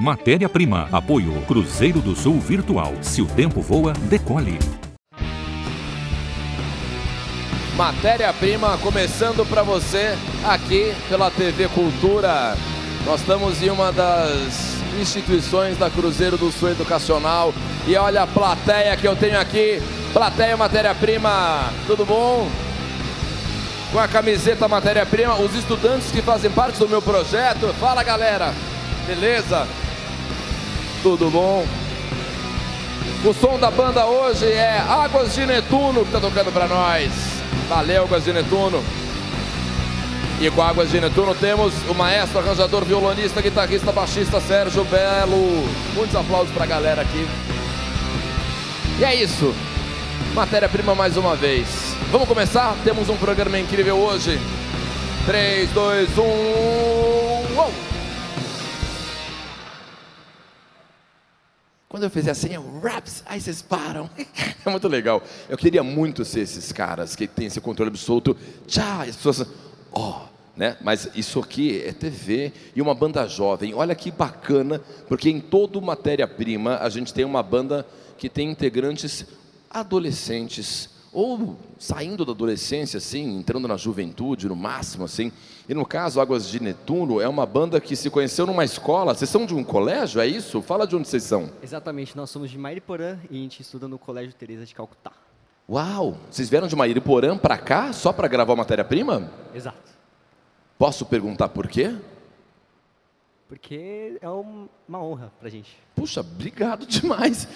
Matéria-prima. Apoio Cruzeiro do Sul Virtual. Se o tempo voa, decole. Matéria-prima começando para você aqui pela TV Cultura. Nós estamos em uma das instituições da Cruzeiro do Sul Educacional e olha a plateia que eu tenho aqui. Plateia Matéria-prima, tudo bom? Com a camiseta Matéria-prima, os estudantes que fazem parte do meu projeto. Fala galera, beleza? Tudo bom? O som da banda hoje é Águas de Netuno que tá tocando para nós. Valeu, Águas de Netuno. E com Águas de Netuno temos o maestro, arranjador, violonista, guitarrista, baixista Sérgio Belo. Muitos aplausos para a galera aqui. E é isso. Matéria-prima mais uma vez. Vamos começar? Temos um programa incrível hoje. 3, 2, 1. Uou! Quando eu fizer assim, eu raps, aí vocês param. É muito legal. Eu queria muito ser esses caras que têm esse controle absoluto. Tchau, as pessoas, ó, oh, né? Mas isso aqui é TV e uma banda jovem. Olha que bacana, porque em todo matéria-prima a gente tem uma banda que tem integrantes adolescentes ou saindo da adolescência, assim, entrando na juventude, no máximo, assim. E no caso, Águas de Netuno é uma banda que se conheceu numa escola. Vocês são de um colégio, é isso? Fala de onde vocês são. Exatamente, nós somos de Mairiporã e a gente estuda no Colégio Teresa de Calcutá. Uau! Vocês vieram de Mairiporã para cá só para gravar matéria-prima? Exato. Posso perguntar por quê? Porque é uma honra pra gente. Puxa, obrigado demais.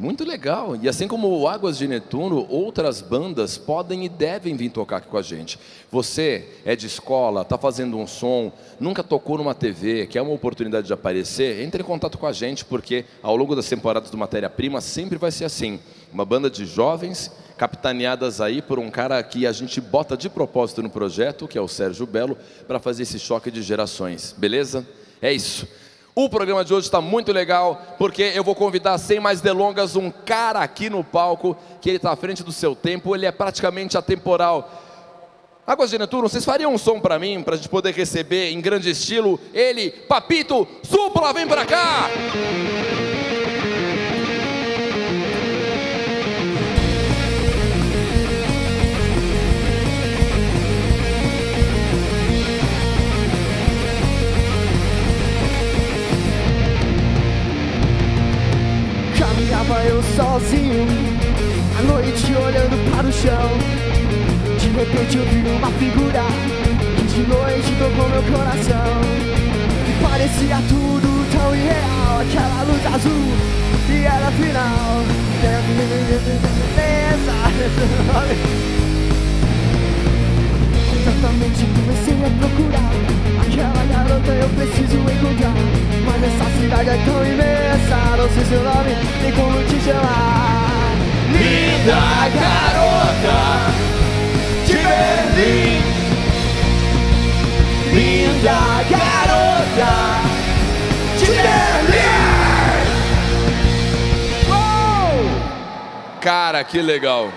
Muito legal. E assim como o Águas de Netuno, outras bandas podem e devem vir tocar aqui com a gente. Você é de escola, está fazendo um som, nunca tocou numa TV, quer uma oportunidade de aparecer, entre em contato com a gente, porque ao longo das temporadas do Matéria Prima sempre vai ser assim. Uma banda de jovens, capitaneadas aí por um cara que a gente bota de propósito no projeto, que é o Sérgio Belo, para fazer esse choque de gerações. Beleza? É isso. O programa de hoje está muito legal, porque eu vou convidar, sem mais delongas, um cara aqui no palco, que ele está à frente do seu tempo, ele é praticamente atemporal. Águas de Netuno, vocês fariam um som para mim, para a gente poder receber em grande estilo ele, Papito Supla, vem para cá! Caminhava eu sozinho, à noite olhando para o chão. De repente eu vi uma figura que de noite tocou meu coração. E parecia tudo tão irreal, aquela luz azul e era final. seu nome, nem como te chamar Linda garota de Berlim Linda garota de Berlim oh! Cara, que legal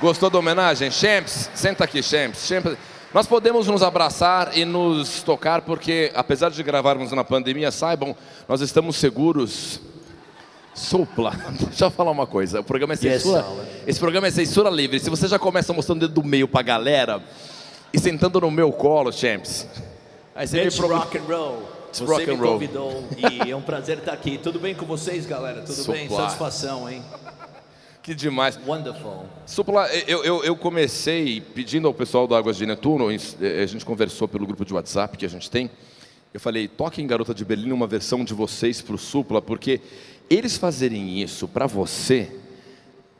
Gostou da homenagem? Champs, senta aqui, Champs. Champs. Nós podemos nos abraçar e nos tocar, porque apesar de gravarmos na pandemia, saibam, nós estamos seguros. Sopla. Deixa eu falar uma coisa. O programa é censura. Esse programa é censura livre. Se você já começa mostrando o dedo do meio pra galera e sentando no meu colo, Champs. Aí você It's pro... rock and roll. It's você rock me roll. convidou e é um prazer estar aqui. Tudo bem com vocês, galera? Tudo Sopla. bem? Satisfação, hein? Que demais. Wonderful. Supla, eu, eu, eu, comecei pedindo ao pessoal do Águas de Netuno, a gente conversou pelo grupo de WhatsApp que a gente tem. Eu falei, toquem Garota de Berlim uma versão de vocês para o Supla, porque eles fazerem isso para você,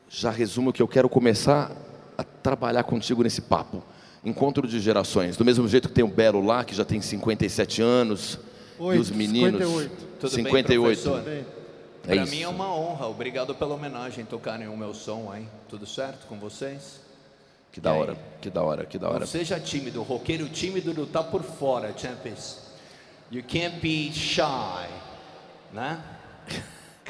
já resumo que eu quero começar a trabalhar contigo nesse papo. Encontro de gerações. Do mesmo jeito que tem o Belo lá, que já tem 57 anos, Oito, e os meninos. 58. Tudo 58. Bem, é Para mim é uma honra. Obrigado pela homenagem, tocarem o meu som hein? Tudo certo com vocês? Que da hora, que da hora, que da hora. Não seja tímido, o roqueiro tímido não tá por fora, champions. You can't be shy, né?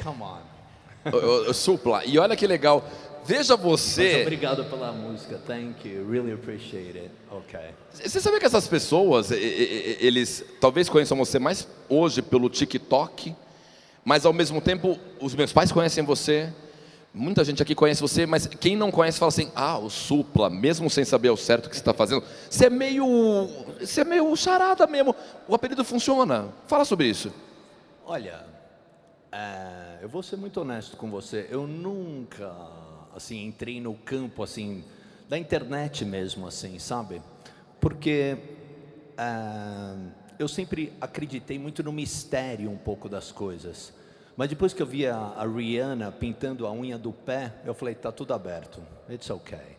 Come on. Supla, e olha que legal, Veja você. Mas obrigado pela música. Thank you. Really appreciate it. Ok. Você sabia que essas pessoas, eles talvez conheçam você mais hoje pelo TikTok, mas ao mesmo tempo os meus pais conhecem você. Muita gente aqui conhece você, mas quem não conhece fala assim: ah, o Supla, mesmo sem saber o certo que você está fazendo, você é meio. Você é meio charada mesmo. O apelido funciona. Fala sobre isso. Olha, é, eu vou ser muito honesto com você. Eu nunca, assim, entrei no campo, assim, da internet mesmo, assim, sabe? Porque é, eu sempre acreditei muito no mistério um pouco das coisas. Mas depois que eu vi a, a Rihanna pintando a unha do pé, eu falei, tá tudo aberto. It's okay.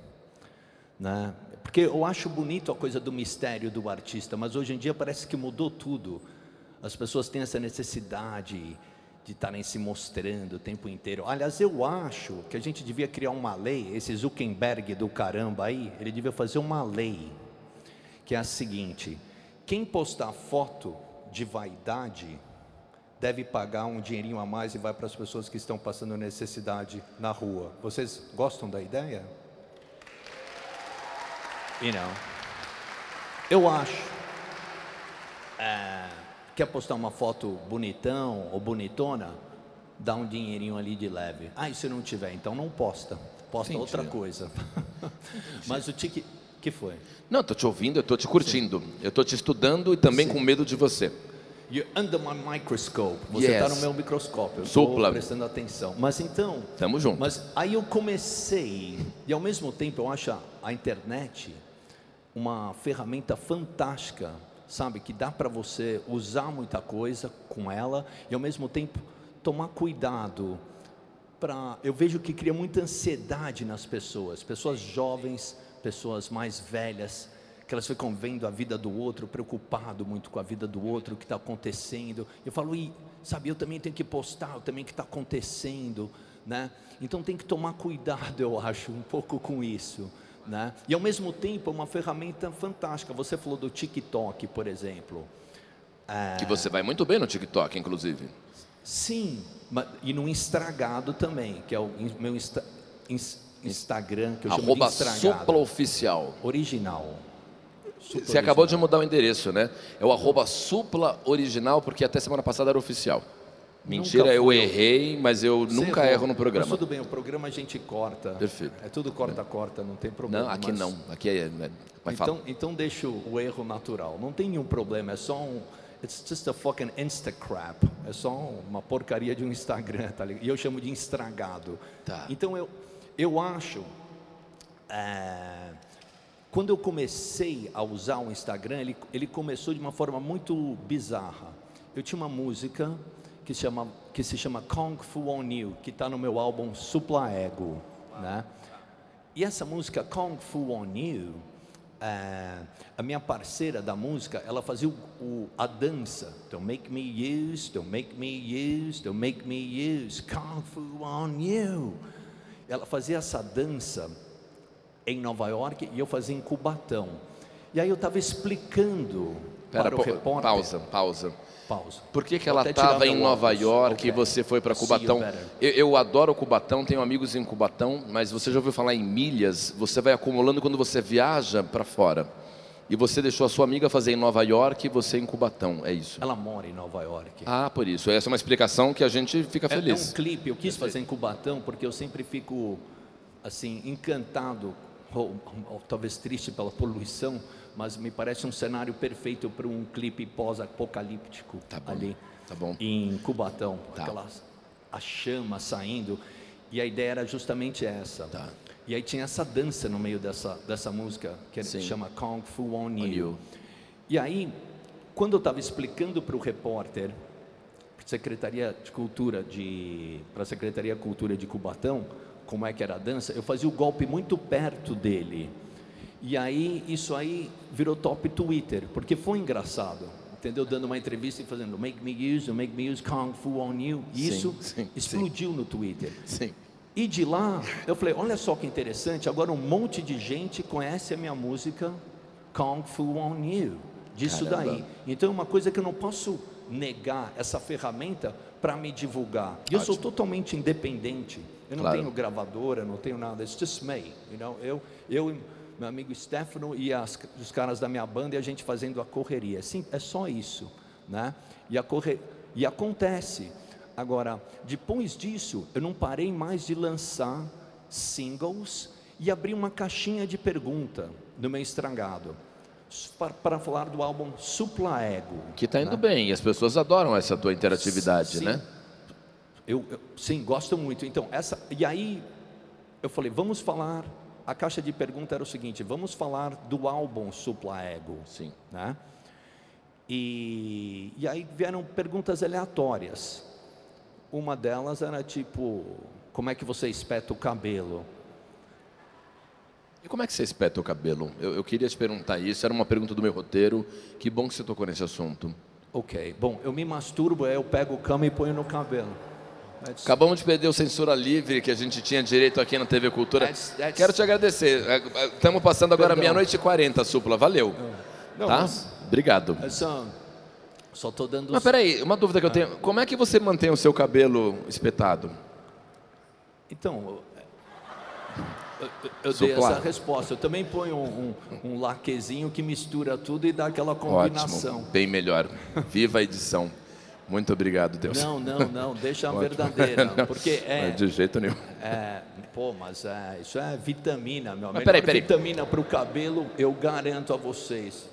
Né? Porque eu acho bonito a coisa do mistério do artista, mas hoje em dia parece que mudou tudo. As pessoas têm essa necessidade de estarem se mostrando o tempo inteiro. Aliás, eu acho que a gente devia criar uma lei, esse Zuckerberg do caramba aí, ele devia fazer uma lei, que é a seguinte: quem postar foto de vaidade deve pagar um dinheirinho a mais e vai para as pessoas que estão passando necessidade na rua. Vocês gostam da ideia? E não. Eu acho. É, Quer postar uma foto bonitão ou bonitona? Dá um dinheirinho ali de leve. Ah, e se não tiver, então não posta. Posta Entendi. outra coisa. Mas o tique. que foi? Não, estou te ouvindo, eu estou te curtindo. Sim. Eu estou te estudando e também Sim. com medo de você. You're under my microscope. Você está yes. no meu microscópio. Eu Supla. prestando atenção. Mas então. Tamo junto. Mas aí eu comecei e ao mesmo tempo eu acho a internet uma ferramenta fantástica sabe? Que dá para você usar muita coisa com ela e ao mesmo tempo tomar cuidado. Pra, eu vejo que cria muita ansiedade nas pessoas, pessoas jovens, pessoas mais velhas, que elas ficam vendo a vida do outro, preocupado muito com a vida do outro, o que está acontecendo. Eu falo, e, sabe, eu também tenho que postar, eu também que está acontecendo, né? Então tem que tomar cuidado, eu acho, um pouco com isso. Né? E ao mesmo tempo é uma ferramenta fantástica. Você falou do TikTok, por exemplo. É... Que você vai muito bem no TikTok, inclusive. Sim, e no Instagado também, que é o meu Insta, Instagram, que eu Arroba chamo de Supla Oficial. Original. Você original. acabou de mudar o endereço, né? É o arroba Supla Original, porque até semana passada era oficial. Mentira, eu errei, mas eu Você nunca errou. erro no programa. Mas tudo bem, o programa a gente corta. Perfeito. É tudo corta-corta, não tem problema. Não, aqui mas... não. Aqui é. mas então, então deixa o erro natural. Não tem nenhum problema, é só um. It's just a fucking Instacrap. É só uma porcaria de um Instagram, tá ligado? E eu chamo de estragado. Tá. Então eu, eu acho. É, quando eu comecei a usar o Instagram, ele, ele começou de uma forma muito bizarra. Eu tinha uma música que, chama, que se chama Kung Fu On You, que está no meu álbum Supla Ego, né? E essa música Kung Fu On You, é, a minha parceira da música, ela fazia o, o, a dança. Don't make me use, don't make me use, don't make me use, Kung Fu On You. Ela fazia essa dança em Nova York e eu fazia em Cubatão. E aí eu estava explicando Pera, para o repórter. Pausa, pausa. Pausa. Por que, que ela estava em Nova York okay. e você foi para Cubatão? Eu, eu, adoro Cubatão, tenho amigos em Cubatão, mas você já ouviu falar em milhas? Você vai acumulando quando você viaja para fora. E você deixou a sua amiga fazer em Nova York e você em Cubatão, é isso? Ela mora em Nova York. Ah, por isso. Essa é uma explicação que a gente fica feliz. É, é um clipe, eu quis fazer em Cubatão porque eu sempre fico assim encantado, ou, ou talvez triste pela poluição, mas me parece um cenário perfeito para um clipe pós-apocalíptico tá ali tá em Cubatão, tá. aquelas a chama saindo e a ideia era justamente essa. Tá. E aí tinha essa dança no meio dessa dessa música que se chama Kung Fu On You. you. E aí quando eu estava explicando para o repórter Secretaria de Cultura de para a Secretaria de Cultura de Cubatão como é que era a dança, eu fazia o golpe muito perto dele. E aí, isso aí virou top Twitter, porque foi engraçado, entendeu? Dando uma entrevista e fazendo Make me use, make me use Kung Fu on you. E isso sim, explodiu sim. no Twitter. Sim. E de lá, eu falei, olha só que interessante, agora um monte de gente conhece a minha música Kung Fu on You, disso Caramba. daí. Então é uma coisa que eu não posso negar essa ferramenta para me divulgar. E eu sou totalmente independente. Eu não claro. tenho gravadora, não tenho nada. It's just me, you know? Eu, eu meu amigo Stefano e as, os caras da minha banda e a gente fazendo a correria. Sim, é só isso, né? E, a corre... e acontece. Agora, depois disso, eu não parei mais de lançar singles e abri uma caixinha de pergunta no meu estragado para, falar do álbum Supla Ego. Que está indo né? bem, e as pessoas adoram essa tua interatividade, sim, né? Eu, eu, sim, gosto muito. Então, essa, e aí eu falei, vamos falar. A caixa de pergunta era o seguinte: vamos falar do álbum Supla Ego. Sim. Né? E, e aí vieram perguntas aleatórias. Uma delas era tipo: como é que você espeta o cabelo? E como é que você espeta o cabelo? Eu, eu, queria te perguntar isso, era uma pergunta do meu roteiro. Que bom que você tocou nesse assunto. Ok, bom, eu me masturbo, aí eu pego o cama e ponho no cabelo. Acabamos de perder o censura livre que a gente tinha direito aqui na TV Cultura. That's, that's... Quero te agradecer. Estamos passando agora meia-noite e quarenta, Supla. Valeu. Não, tá? Mas... Obrigado. Só, só tô dando. Mas peraí, uma dúvida que eu tenho. Como é que você mantém o seu cabelo espetado? Então, eu, eu dei essa resposta. Eu também ponho um, um, um, laquezinho que mistura tudo e dá aquela combinação. Ótimo, bem melhor. Viva a edição. Muito obrigado, Deus. Não, não, não, deixa a verdadeira, porque é... De jeito nenhum. É, pô, mas é, isso é vitamina, meu. Mas peraí, peraí. vitamina para o cabelo, eu garanto a vocês.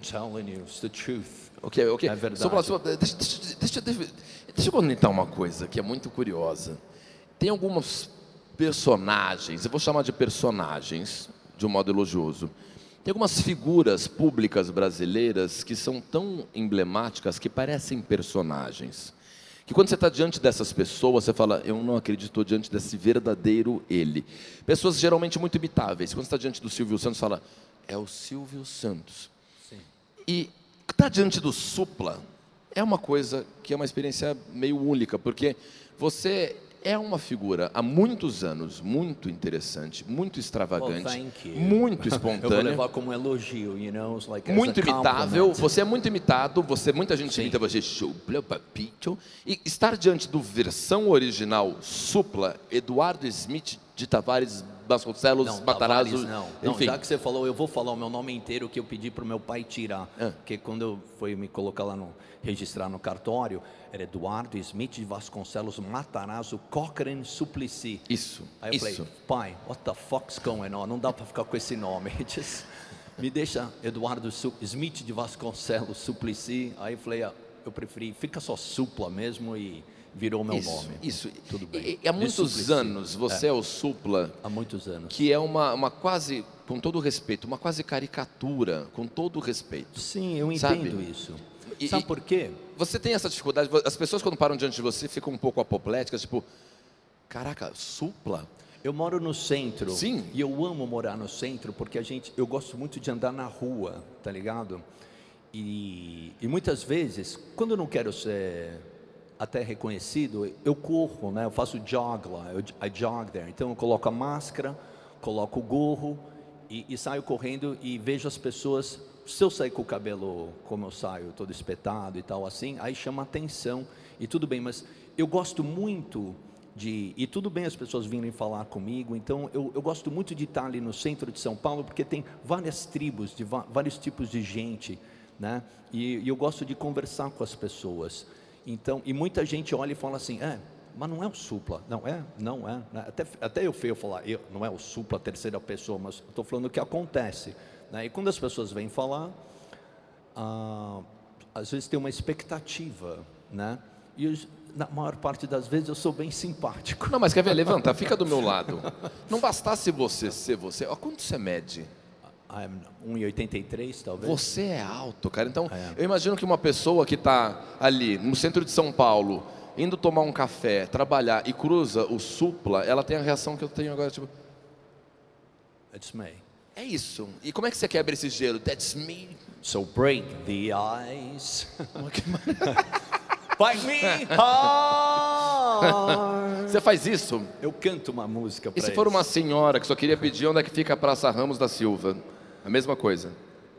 Telling you, it's the truth. Ok, ok. É verdade. Só, só, deixa, deixa, deixa, deixa eu comentar uma coisa que é muito curiosa. Tem algumas personagens, eu vou chamar de personagens, de um modo elogioso. Tem algumas figuras públicas brasileiras que são tão emblemáticas que parecem personagens. Que quando você está diante dessas pessoas, você fala, eu não acredito diante desse verdadeiro ele. Pessoas geralmente muito imitáveis. Quando você está diante do Silvio Santos, fala, é o Silvio Santos. Sim. E estar tá diante do Supla é uma coisa que é uma experiência meio única, porque você é uma figura há muitos anos muito interessante, muito extravagante, muito espontânea. Eu vou levar como um elogio, you know, like muito imitável. Você é muito imitado, você muita gente Sim. imita você, papito. E estar diante do versão original Supla, Eduardo Smith de Tavares Vasconcelos, não, Matarazzo. Tavares, não. não, já que você falou, eu vou falar o meu nome inteiro que eu pedi para o meu pai tirar. É. Porque quando eu fui me colocar lá no registrar no cartório, era Eduardo Smith de Vasconcelos Matarazzo Cochrane Suplicy. Isso. Aí eu isso. falei, pai, what the fuck's going on? Não dá para ficar com esse nome. Just, me deixa Eduardo Smith de Vasconcelos Suplicy. Aí eu falei, ah, eu preferi, fica só supla mesmo e virou meu isso, nome. Isso. Tudo bem. E, há muitos anos você é. é. o supla. Há muitos anos. Que é uma, uma quase, com todo respeito, uma quase caricatura, com todo respeito. Sim, eu entendo sabe? isso. E, Sabe por quê? Você tem essa dificuldade, as pessoas quando param diante de você ficam um pouco apopléticas, tipo, caraca, supla? Eu moro no centro. Sim. E eu amo morar no centro porque a gente, eu gosto muito de andar na rua, tá ligado? E, e muitas vezes, quando eu não quero ser até reconhecido, eu corro, né? Eu faço jog lá, eu I jog there. Então eu coloco a máscara, coloco o gorro e, e saio correndo e vejo as pessoas se eu sair com o cabelo como eu saio, todo espetado e tal assim, aí chama atenção e tudo bem, mas eu gosto muito de, e tudo bem as pessoas virem falar comigo, então eu, eu gosto muito de estar ali no centro de São Paulo, porque tem várias tribos, de vários tipos de gente, né? E, e eu gosto de conversar com as pessoas. Então, e muita gente olha e fala assim, é, mas não é o supla, não é, não é. Né? Até, até eu feio falar, eu, não é o supla terceira pessoa, mas estou falando o que acontece. Né? E quando as pessoas vêm falar, ah, às vezes tem uma expectativa, né? E na maior parte das vezes eu sou bem simpático. Não, mas quer ver? Levanta, fica do meu lado. Não bastasse você ser você. Ó, quanto você mede? 1,83 talvez. Você é alto, cara. Então, é. eu imagino que uma pessoa que está ali no centro de São Paulo, indo tomar um café, trabalhar e cruza o supla, ela tem a reação que eu tenho agora, tipo. It's me. É isso. E como é que você quebra esse gelo? That's me. So break the ice. Fight me hard. Você faz isso? Eu canto uma música E se for uma senhora que só queria pedir onde é que fica a Praça Ramos da Silva? A mesma coisa.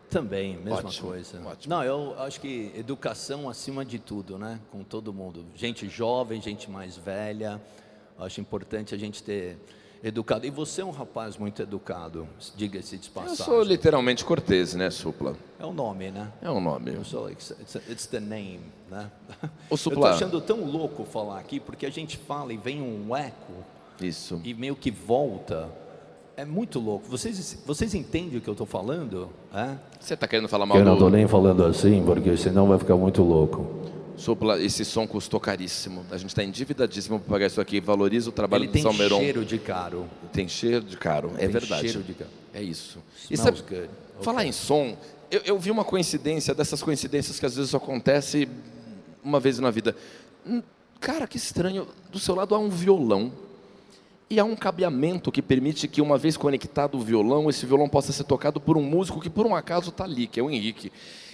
Também, mesma Ótimo, coisa. ótimo. Não, eu acho que educação acima de tudo, né? Com todo mundo. Gente jovem, gente mais velha. Acho importante a gente ter educado. E você é um rapaz muito educado, diga-se de Eu passagem. sou literalmente cortês, né, Supla? É o nome, né? É um nome. Eu sou, it's, it's, the name, né? Ô, Eu tô Supla. achando tão louco falar aqui, porque a gente fala e vem um eco Isso. e meio que volta. É muito louco. Vocês, vocês entendem o que eu estou falando? É? Você tá querendo falar mal Eu não do estou nem falando assim, porque senão vai ficar muito louco. Supla? Esse som custou caríssimo. A gente está endividadíssimo para pagar isso aqui. Valoriza o trabalho Ele do tem São Meron. cheiro de caro. Tem cheiro de caro. É Tem verdade. cheiro de caro. É isso. E Smells sabe, good. falar em som, eu, eu vi uma coincidência, dessas coincidências que às vezes acontece uma vez na vida. Hum, Cara, que estranho. Do seu lado há um violão. E há um cabeamento que permite que, uma vez conectado o violão, esse violão possa ser tocado por um músico que, por um acaso, está ali, que é o Henrique.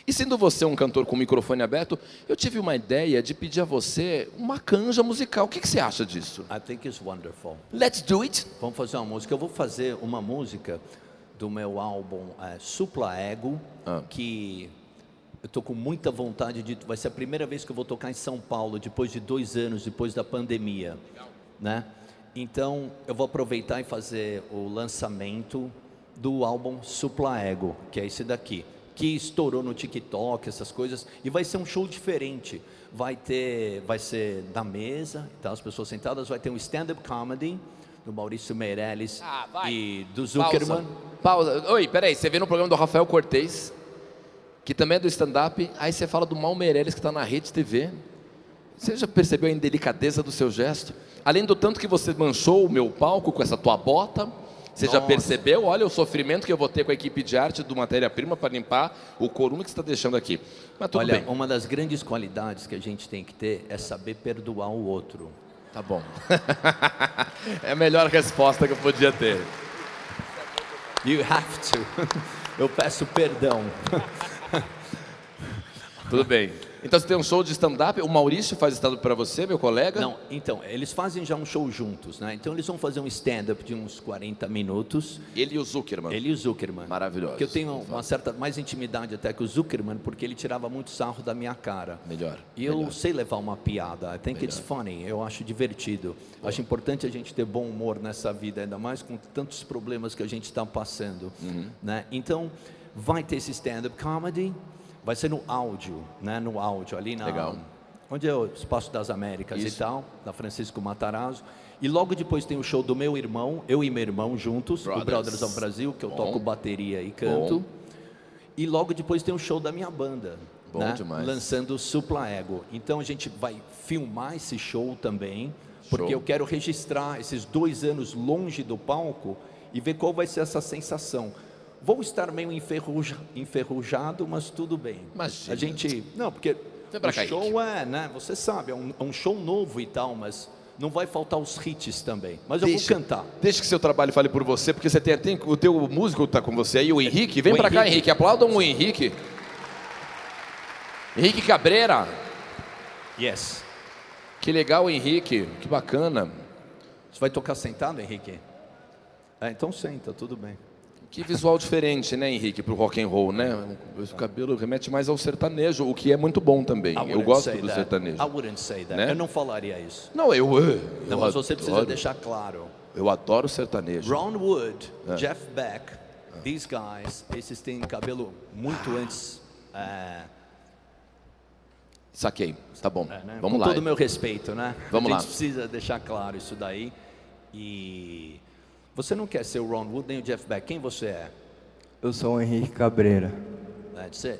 E sendo você um cantor com o microfone aberto, eu tive uma ideia de pedir a você uma canja musical. O que, que você acha disso? I think it's wonderful. Let's do it! Vamos fazer uma música. Eu vou fazer uma música do meu álbum é, Supla Ego, Ah. que eu tô com muita vontade de. Vai ser a primeira vez que eu vou tocar em São Paulo, depois de dois anos, depois da pandemia, né? Então eu vou aproveitar e fazer o lançamento do álbum Supla Ego, que é esse daqui, que estourou no TikTok, essas coisas, e vai ser um show diferente. Vai ter, vai ser na mesa, tá, as pessoas sentadas, vai ter um stand-up comedy do Maurício Meirelles Ah, e do Zuckerman. Pausa. Pausa. Oi, peraí, você vê no programa do Rafael Cortez, que também é do stand-up, aí você fala do Mal Meirelles, que está na Rede TV. Você já percebeu a indelicadeza do seu gesto? Além do tanto que você manchou o meu palco com essa tua bota, você já Nossa. percebeu? Olha o sofrimento que eu vou ter com a equipe de arte do Matéria-Prima para limpar o corume que você está deixando aqui. Mas tudo Olha, bem. uma das grandes qualidades que a gente tem que ter é saber perdoar o outro. Tá bom. é a melhor resposta que eu podia ter. You have to. Eu peço perdão. Tudo bem. Então você tem um show de stand-up, o Maurício faz stand-up para você, meu colega? Não, então, eles fazem já um show juntos, né? Então eles vão fazer um stand-up de uns 40 minutos. Ele e o Zuckerman. Ele e o Zuckerman. Maravilhoso. Que eu tenho uma certa mais intimidade até que o Zuckerman, porque ele tirava muito sarro da minha cara. Melhor. E eu melhor. sei levar uma piada. I think it's funny. Eu acho divertido. Acho importante a gente ter bom humor nessa vida, ainda mais com tantos problemas que a gente está passando. Uhum. Né? Então, vai ter esse stand-up comedy. Vai ser no áudio, né? No áudio, ali na... Legal. Onde é o Espaço das Américas Isso. e tal, da Francisco Matarazzo. E logo depois tem o show do meu irmão, eu e meu irmão juntos, Brothers. o Brothers of Brasil, que eu Bom. toco bateria e canto. Bom. E logo depois tem o show da minha banda. Bom né? demais. Lançando Supla Ego. Então a gente vai filmar esse show também, porque Show. eu quero registrar esses dois anos longe do palco e ver qual vai ser essa sensação. Vou estar meio enferruja, enferrujado, mas tudo bem. Imagina. A gente. Não, porque pra o show é, né? Você sabe, é um, é um show novo e tal, mas não vai faltar os hits também. Mas eu Deixa- vou cantar. Deixa que seu trabalho fale por você, porque você tem, tem- o teu músico está com você aí, o Henrique. Vem O pra cá, Henrique. Henrique. Aplaudam o Henrique. Henrique Cabreira. Yes. Que legal, Henrique. Que bacana. Você vai tocar sentado, Henrique? É, então senta, tudo bem. Que visual diferente, né, Henrique, pro rock and roll, né? O cabelo remete mais ao sertanejo, o que é muito bom também. Eu gosto do that. sertanejo. I wouldn't say that. Né? Eu não falaria isso. Não, eu, eu, Não, mas você precisa adoro, deixar claro. Eu adoro sertanejo. Ron Wood, É. Jeff Beck, these guys, esses têm cabelo muito Ah. antes. é, Saquei. Tá bom. é, né? Vamos Com lá. todo o meu respeito, né? Vamos A lá. gente precisa deixar claro isso daí. E você não quer ser o Ron Wood nem o Jeff Beck. Quem você é? Eu sou o Henrique Cabreira. That's it.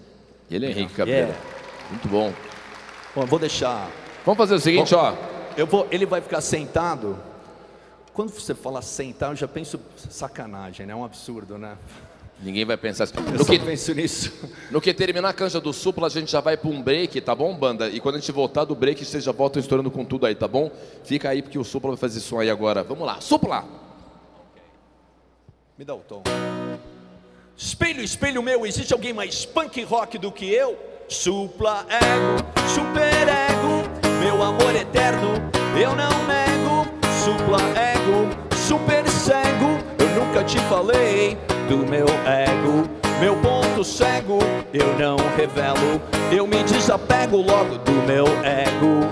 Ele é Henrique Cabreira. Yeah. Muito bom. Bom, eu vou deixar. Vamos fazer o seguinte, Bom, ó. Eu vou, ele vai ficar sentado. Quando você fala sentar, eu já penso sacanagem, né? É um absurdo, né? Ninguém vai pensar assim. Eu No só que, penso nisso. no que terminar a canja do Supla, a gente já vai para um break, tá bom, banda? E quando a gente voltar do break, vocês já voltam estourando com tudo aí, tá bom? Fica aí porque o Supla vai fazer som aí agora. Vamos lá, Supla! Me dá o tom. Espelho, espelho meu, existe alguém mais punk rock do que eu? Supla ego, super ego, meu amor eterno, eu não nego. Supla ego, super cego, eu nunca te falei do meu ego. meu ponto cego eu não revelo. Eu me desapego logo do meu ego.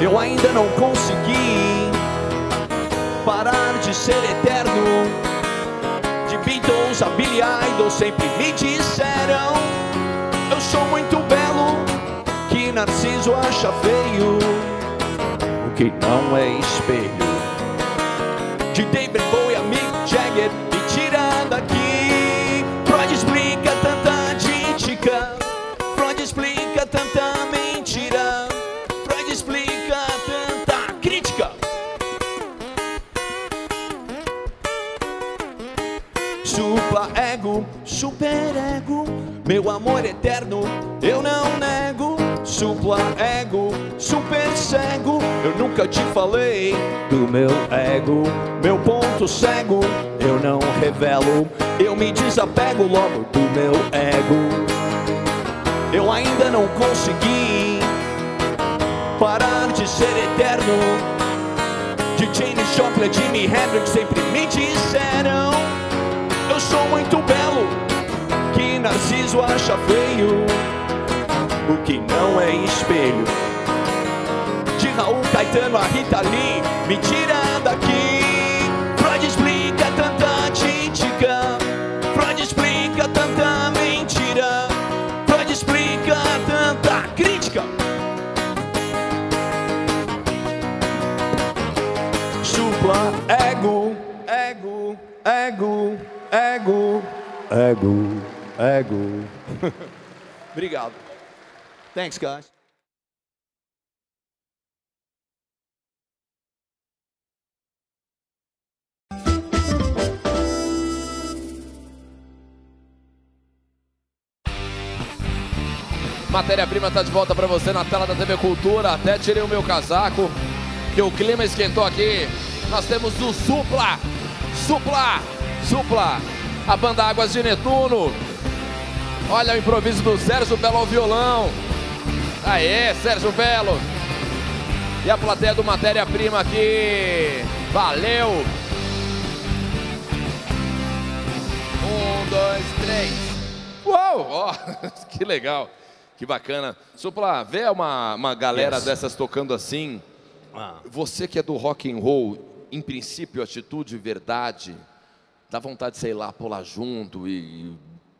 Eu ainda não consegui parar de ser eterno. Beatles a Billy Idol sempre me disseram: Eu sou muito belo, que Narciso acha feio. O que não é espelho. De David Bowie super ego, meu amor eterno, eu não nego. Supla ego, super cego, eu nunca te falei do meu ego. Meu ponto cego, eu não revelo, eu me desapego logo do meu ego. Eu ainda não consegui parar de ser eterno. De Janis Joplin, Jimi Hendrix sempre me disseram Eu sou muito belo, que Narciso acha feio O que não é espelho. De Raul Caetano a Rita Lee, me tira daqui. Freud explica tanta crítica Freud explica tanta mentira Freud explica tanta crítica. Supla ego, ego, ego, ego, ego, ego. Obrigado. Thanks, guys. Matéria-prima tá de volta para você na tela da TV Cultura. Até tirei o meu casaco, que o clima esquentou aqui. Nós temos o Supla, Supla, Supla, a banda Águas de Netuno. Olha o improviso do Sérgio Belo ao violão. Aê, Sérgio Belo. E a plateia do Matéria-prima aqui. Valeu. Um, dois, três. Uou, ó, que legal. Que bacana. Supla, vê uma, uma galera Yes. dessas tocando assim. Você que é do rock and roll, em princípio, atitude, verdade, dá vontade, sei lá, pular junto e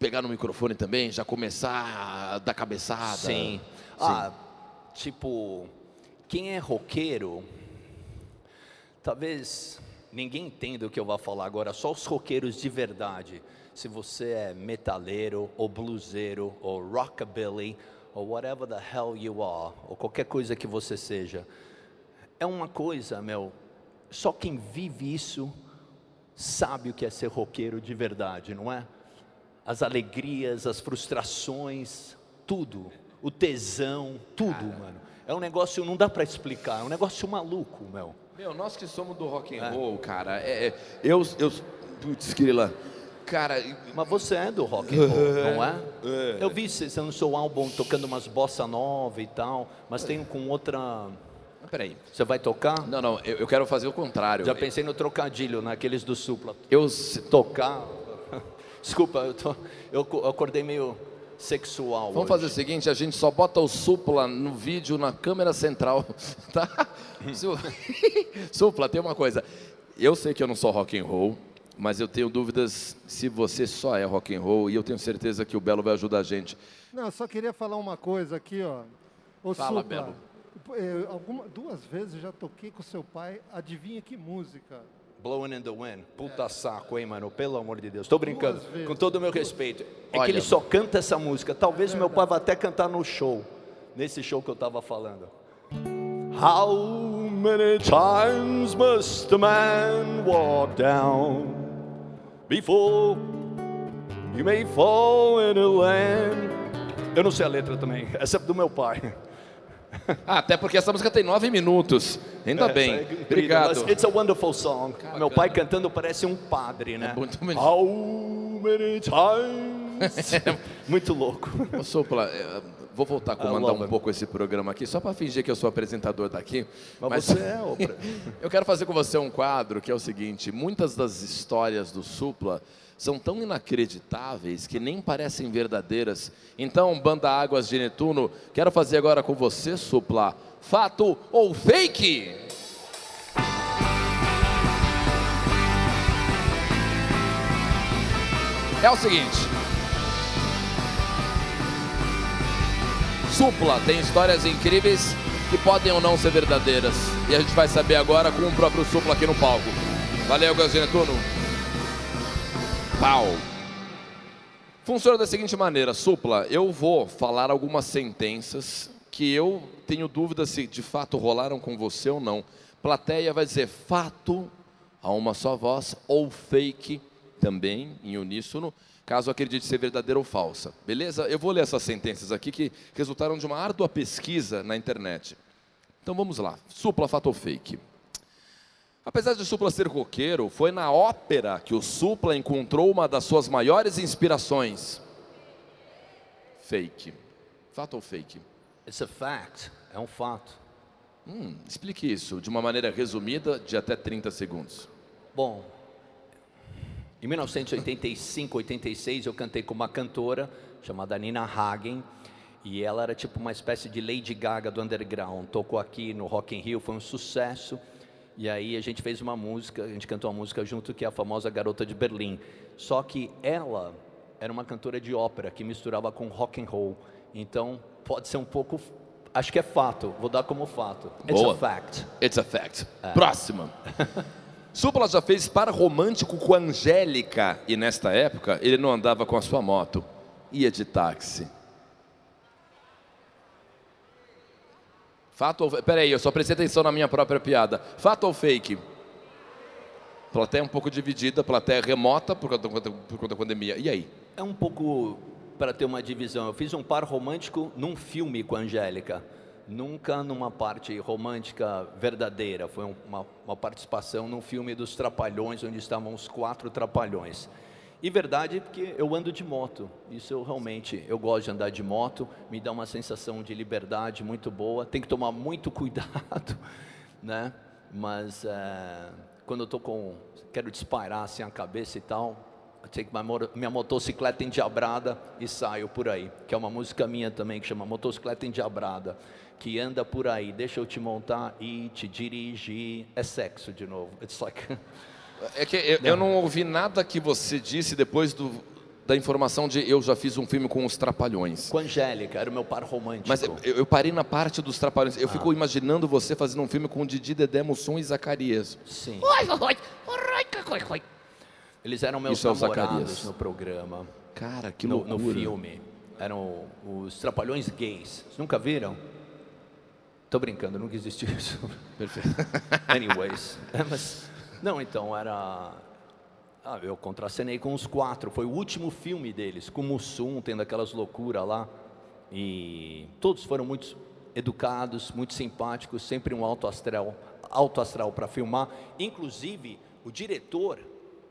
pegar no microfone também, já começar a dar cabeçada. Sim. Ah, tipo, quem é roqueiro, talvez ninguém entenda o que eu vou falar agora, só os roqueiros de verdade. Se você é metaleiro, ou bluseiro, ou rockabilly, ou whatever the hell you are, ou qualquer coisa que você seja, é uma coisa, meu, só quem vive isso sabe o que é ser roqueiro de verdade, não é? As alegrias, as frustrações, tudo, o tesão, tudo, mano. É um negócio não dá para explicar, é um negócio maluco, meu. Meu, nós que somos do rock and É. roll, cara, é, é- eu, eu, putz, Grila, cara, Mas você é do rock and roll, não é? Eu vi você lançou um álbum tocando umas bossa nova e tal, mas tem com outra. peraí, Você vai tocar? não, não, eu, eu quero fazer o contrário. Já pensei no trocadilho, naqueles do Supla. Eu, se- Tocar. Desculpa, eu, tô, eu co- eu acordei meio sexual. Vamos hoje. fazer o seguinte, a gente só bota o Supla no vídeo na câmera central, tá? Su- Supla, tem uma coisa. Eu sei que eu não sou rock and roll, mas eu tenho dúvidas se você só é rock and roll e eu tenho certeza que o Belo vai ajudar a gente. Não, eu só queria falar uma coisa aqui, ó. Ô, Fala, Supla, Belo. eu- alguma- duas vezes já toquei com seu pai, adivinha que música? Blowing in the Wind. Puta saco, hein, mano? Pelo amor de Deus. Tô brincando. Com todo o meu respeito. É Olha. que ele só canta essa música. Talvez meu pai vá até cantar no show. Nesse show que eu tava falando. How many times must a man walk down before you may fall in a land? Eu não sei a letra também. Essa é do meu pai. Ah, até porque essa música tem nove minutos. Ainda bem. Essa é Obrigado. It's a wonderful song. Meu pai cantando parece um padre, né? É muito bonito. How many times? muito louco. Ô, Supla, é, Vou voltar a comandar um pouco esse programa aqui, só para fingir que eu sou apresentador daqui. Mas, mas você é, eu quero fazer com você um quadro que é o seguinte: muitas das histórias do Supla são tão inacreditáveis que nem parecem verdadeiras. Então, Banda Águas de Netuno, quero fazer agora com você, Supla, fato ou fake? É o seguinte. Supla tem histórias incríveis que podem ou não ser verdadeiras. E a gente vai saber agora com o próprio Supla aqui no palco. Valeu, Gazinha Tuno. Pau. Funciona da seguinte maneira, Supla, eu vou falar algumas sentenças que eu tenho dúvida se de fato rolaram com você ou não. Plateia vai dizer fato a uma só voz ou fake também em uníssono, caso acredite ser verdadeira ou falsa. Beleza? Eu vou ler essas sentenças aqui que resultaram de uma árdua pesquisa na internet. Então vamos lá. Supla, fato ou fake? Apesar de Supla ser roqueiro, foi na ópera que o Supla encontrou uma das suas maiores inspirações. Fake. Fato ou fake? It's a fact. É um fato. Hum, explique isso de uma maneira resumida, de até 30 segundos. Bom, em 1985, 86, eu cantei com uma cantora chamada Nina Hagen. E ela era tipo uma espécie de Lady Gaga do underground. Tocou aqui no Rock in Rio, foi um sucesso. E aí a gente fez uma música, a gente cantou uma música junto que é a famosa Garota de Berlim. Só que ela era uma cantora de ópera que misturava com rock and roll. Então pode ser um pouco acho que é fato, vou dar como fato. It's Boa. a fact. It's a fact. É. Próxima. Supla já fez par romântico com Angélica e nesta época ele não andava com a sua moto, ia de táxi. Fato ou... Peraí, eu só prestei atenção na minha própria piada. Fato ou fake? Plateia um pouco dividida, plateia remota por conta, por conta da pandemia. E aí? É um pouco para ter uma divisão. Eu fiz um par romântico num filme com a Angélica nunca numa parte romântica verdadeira. Foi uma, uma, participação num filme dos Trapalhões, onde estavam os quatro Trapalhões. E verdade porque eu ando de moto. Isso eu realmente, eu gosto de andar de moto, me dá uma sensação de liberdade muito boa. Tem que tomar muito cuidado, né? Mas é, quando eu estou com, quero disparar assim a cabeça e tal, eu tenho minha motocicleta endiabrada e saio por aí. Que é uma música minha também que chama Motocicleta Endiabrada que anda por aí, deixa eu te montar e te dirigir, é sexo de novo. It's like É que eu, eu, não ouvi nada que você disse depois do, da informação de eu já fiz um filme com os Trapalhões. Com Angélica, era o meu par romântico. Mas eu, eu parei na parte dos Trapalhões. Eu ah. fico imaginando você fazendo um filme com Didi, Dedé, Mussum e Zacarias. Sim. Eles eram meus Isso é namorados é no programa. Cara, que no, loucura. No filme. Eram os Trapalhões gays. Vocês nunca viram? Tô brincando, nunca existiu isso. Perfeito. Anyways. É, mas, não, então era. Ah, eu contracenei com os quatro. Foi o último filme deles, com o Mussum, tendo aquelas loucuras lá. E todos foram muito educados, muito simpáticos, sempre um alto astral, alto astral para filmar. Inclusive, o diretor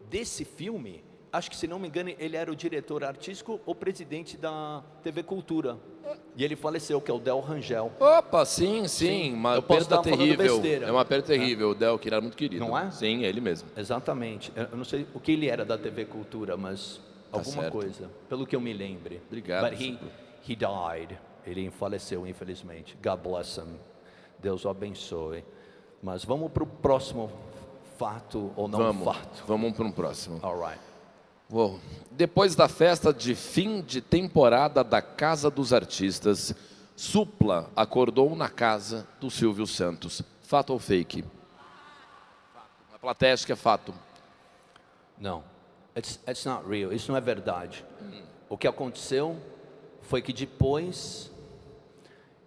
desse filme, acho que se não me engano, ele era o diretor artístico ou presidente da TV Cultura. E ele faleceu, que é o Del Rangel. Opa, sim, sim, sim. uma perda terrível. É uma perda terrível, é. o Del, que era muito querido. Não é? Sim, é ele mesmo. Exatamente. Eu não sei o que ele era da TV Cultura, mas tá alguma certo. coisa, pelo que eu me lembre. Obrigado. But he, he died. Ele faleceu, infelizmente. God bless him. Deus o abençoe. Mas vamos para o próximo fato ou não vamos, fato. Vamos para um próximo. All right. Uou. Depois da festa de fim de temporada da Casa dos Artistas, Supla acordou na casa do Silvio Santos. Fato ou fake? A plateia acha que é fato. Não. It's, it's not real. Isso não é verdade. Hum. O que aconteceu foi que depois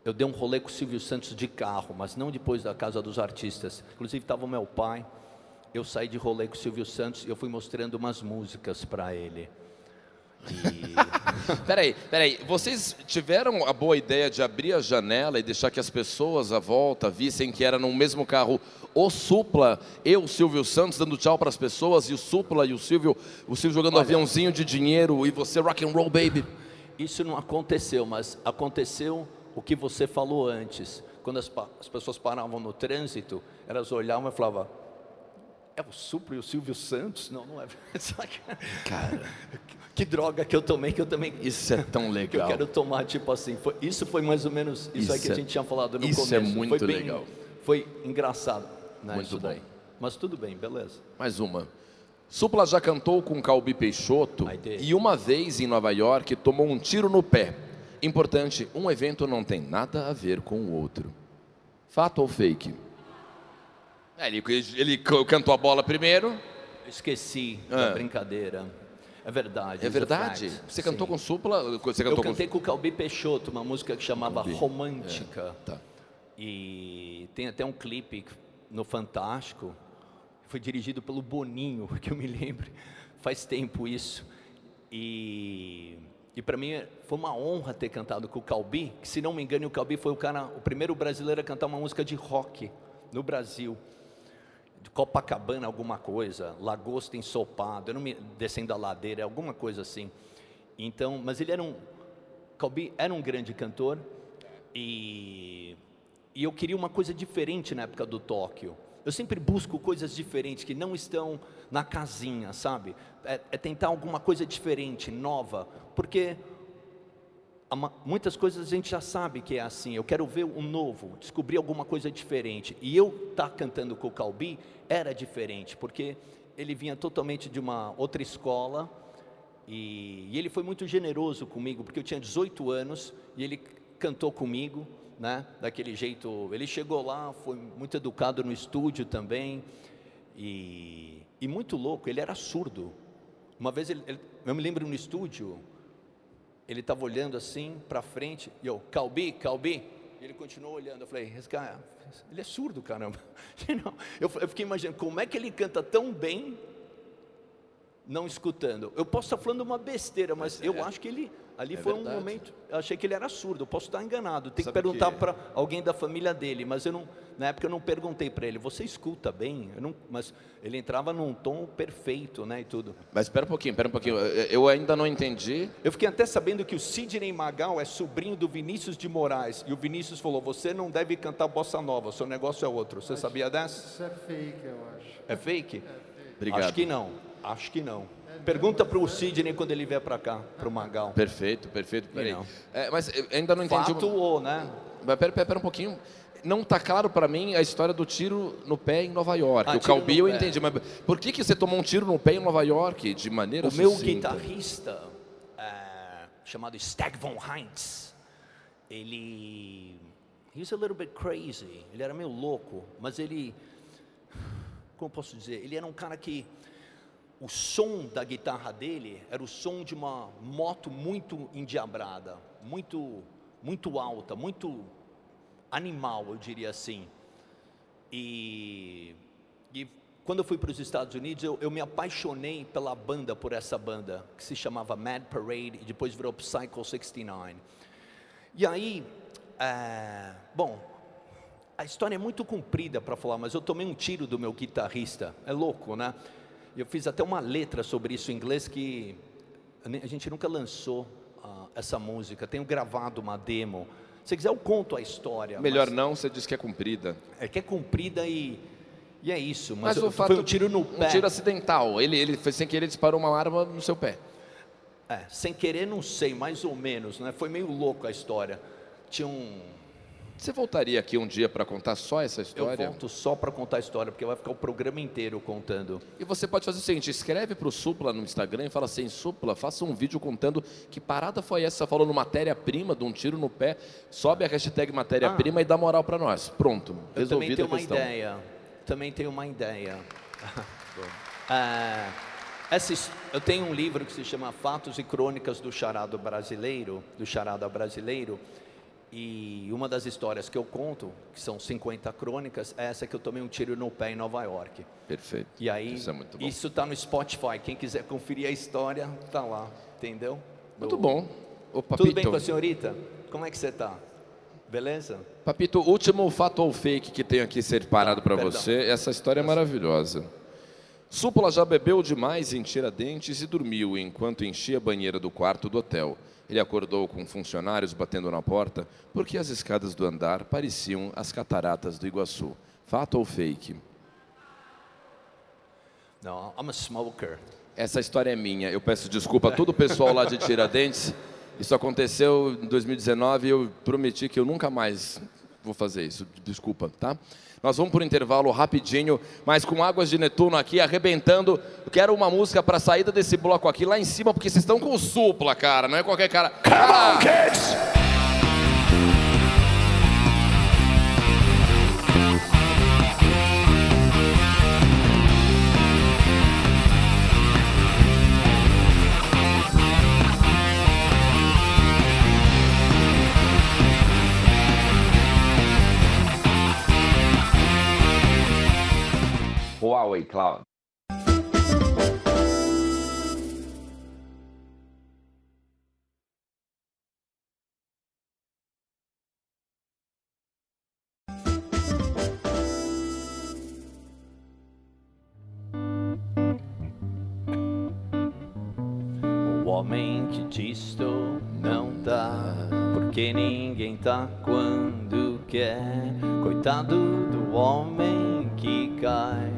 eu dei um rolê com o Silvio Santos de carro, mas não depois da Casa dos Artistas. Inclusive estava o meu pai eu saí de rolê com o Silvio Santos e eu fui mostrando umas músicas para ele. E... peraí, peraí, vocês tiveram a boa ideia de abrir a janela e deixar que as pessoas à volta vissem que era no mesmo carro o Supla e o Silvio Santos dando tchau para as pessoas e o Supla e o Silvio, o Silvio jogando Olha, aviãozinho de dinheiro e você rock and roll baby. isso não aconteceu, mas aconteceu o que você falou antes. Quando as, as pessoas paravam no trânsito, elas olhavam e falavam, é o Supro e o Silvio Santos? Não, não é. Cara, que droga que eu tomei que eu também. Isso é tão legal. Que eu quero tomar, tipo assim. Foi, isso foi mais ou menos isso, isso aí que a é gente tinha falado no isso começo. Isso é muito foi bem, legal. Foi engraçado. Né, muito. Daí. Mas tudo bem, beleza. Mais uma. Supla já cantou com Calbi Peixoto e uma vez em Nova York tomou um tiro no pé. Importante, um evento não tem nada a ver com o outro. Fato ou fake? É, ele, ele, cantou a bola primeiro. Esqueci ah. da brincadeira. É verdade. É verdade? Você cantou Sim. com Supla? Você cantou Eu cantei com, com o Calbi Peixoto, uma música que chamava Calbi. Romântica. É, tá. E tem até um clipe no Fantástico. Foi dirigido pelo Boninho, que eu me lembro. Faz tempo isso. E, e para mim foi uma honra ter cantado com o Calbi, que se não me engano o Calbi foi o cara, o primeiro brasileiro a cantar uma música de rock no Brasil. Copacabana, alguma coisa, lagosta ensopado, eu não me, descendo a ladeira, alguma coisa assim. Então, mas ele era um, Calbi era um grande cantor e e eu queria uma coisa diferente na época do Tóquio. Eu sempre busco coisas diferentes que não estão na casinha, sabe? É, é tentar alguma coisa diferente, nova, porque muitas coisas a gente já sabe que é assim. Eu quero ver um novo, descobrir alguma coisa diferente. E eu estar tá cantando com o Calbi era diferente, porque ele vinha totalmente de uma outra escola. E, e ele foi muito generoso comigo, porque eu tinha 18 anos e ele cantou comigo né? Daquele jeito, ele chegou lá, foi muito educado no estúdio também e, e muito louco. Ele era surdo. Uma vez ele, ele eu me lembro no estúdio, ele estava olhando assim para frente e eu, Calbi, Calbi. E ele continuou olhando. Eu falei, esse cara, ele é surdo, caramba. Eu, fiquei imaginando como é que ele canta tão bem não escutando. Eu posso estar falando uma besteira, mas, mas eu é. acho que ele ali é foi verdade. um momento. Eu achei que ele era surdo. Eu posso estar enganado. Tem que perguntar que... para alguém da família dele, mas eu não, na época eu não perguntei para ele. Você escuta bem? Não, mas ele entrava num tom perfeito, né, e tudo. Mas espera um pouquinho, espera um pouquinho. Eu ainda não entendi. Eu fiquei até sabendo que o Sidney Magal é sobrinho do Vinícius de Moraes e o Vinícius falou: "Você não deve cantar bossa nova. Seu negócio é outro." Você sabia dessa? Isso é fake, eu acho. É fake? É fake. Obrigado. Acho que não. Acho que não. Pergunta para o Sidney quando ele vier para cá, para o Magal. Perfeito, perfeito. Peraí. É, mas ainda não entendi. Fato ou, né? Mas pera, pera, pera um pouquinho. Não está claro para mim a história do tiro no pé em Nova York. Ah, o Calbi eu entendi, mas por que, que você tomou um tiro no pé em Nova York de maneira O meu guitarrista, é, chamado Stag von Heinz, ele... He's a little bit crazy. Ele era meio louco, mas ele... Como posso dizer? Ele era um cara que o som da guitarra dele era o som de uma moto muito endiabrada, muito, muito alta, muito animal, eu diria assim. E, e quando eu fui para os Estados Unidos, eu, eu, me apaixonei pela banda, por essa banda, que se chamava Mad Parade, e depois virou Psycho 69. E aí, é, bom, a história é muito comprida para falar, mas eu tomei um tiro do meu guitarrista, é louco, né? Eu fiz até uma letra sobre isso em inglês que a gente nunca lançou uh, essa música. Tenho gravado uma demo. Se quiser, eu conto a história. Melhor não, você diz que é comprida. É que é comprida e, e é isso. Mas, mas o fato foi um tiro no pé. Um tiro acidental. Ele, ele foi sem querer disparou uma arma no seu pé. É, sem querer, não sei, mais ou menos, né? Foi meio louco a história. Tinha um você voltaria aqui um dia para contar só essa história? Eu volto só para contar a história, porque vai ficar o programa inteiro contando. E você pode fazer o seguinte: escreve para o Supla no Instagram e fala assim: Supla, faça um vídeo contando que parada foi essa, falando matéria-prima, de um tiro no pé, sobe a hashtag matéria-prima ah, e dá moral para nós. Pronto, resolvido a questão. Também tenho uma ideia. Também tenho uma ideia. ah, essa, eu tenho um livro que se chama Fatos e Crônicas do Charado Brasileiro, do Charada Brasileiro e uma das histórias que eu conto, que são 50 crônicas, é essa que eu tomei um tiro no pé em Nova York. Perfeito. E aí, isso está no Spotify. Quem quiser conferir a história, está lá. Entendeu? Muito bom. Ô, Tudo bem com a senhorita? Como é que você está? Beleza? Papito, último fato ou fake que tenho aqui separado para você. Essa história é maravilhosa. Súpula já bebeu demais em Tiradentes e dormiu enquanto enchia a banheira do quarto do hotel. Ele acordou com funcionários batendo na porta porque as escadas do andar pareciam as cataratas do Iguaçu. Fato ou fake? No, I'm a smoker. Essa história é minha. Eu peço desculpa a todo o pessoal lá de Tiradentes. Isso aconteceu em 2019 e eu prometi que eu nunca mais vou fazer isso. Desculpa, tá? Nós vamos por um intervalo rapidinho, mas com águas de Netuno aqui arrebentando. Quero uma música para saída desse bloco aqui lá em cima, porque vocês estão com supla, cara. Não é qualquer cara. Come on, kids! Cloud. O homem que estou não tá, porque ninguém tá quando quer. Coitado do homem que cai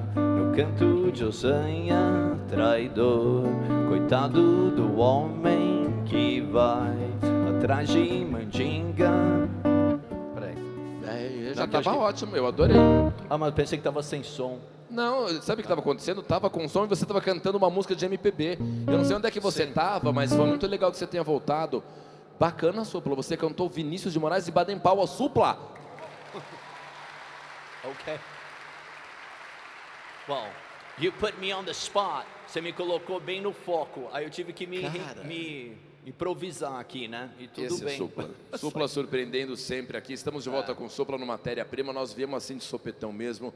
canto de ossanha, traidor. Coitado do homem que vai atrás de mandinga. Peraí. É, já estava que- ótimo, eu adorei. Ah, mas pensei que tava sem som. Não, sabe o que estava acontecendo? Tava com som e você estava cantando uma música de MPB. Eu não sei onde é que você estava, mas foi muito legal que você tenha voltado. Bacana, Supla. Você cantou Vinícius de Moraes e Baden Powell, Supla. Ok. Well, you put me on the spot. Você me colocou bem no foco. Aí eu tive que me, Cara. me improvisar aqui, né? E tudo Esse bem. é Supla. Supla surpreendendo sempre aqui. Estamos de volta com Supla no Matéria-Prima. Nós viemos assim de sopetão mesmo,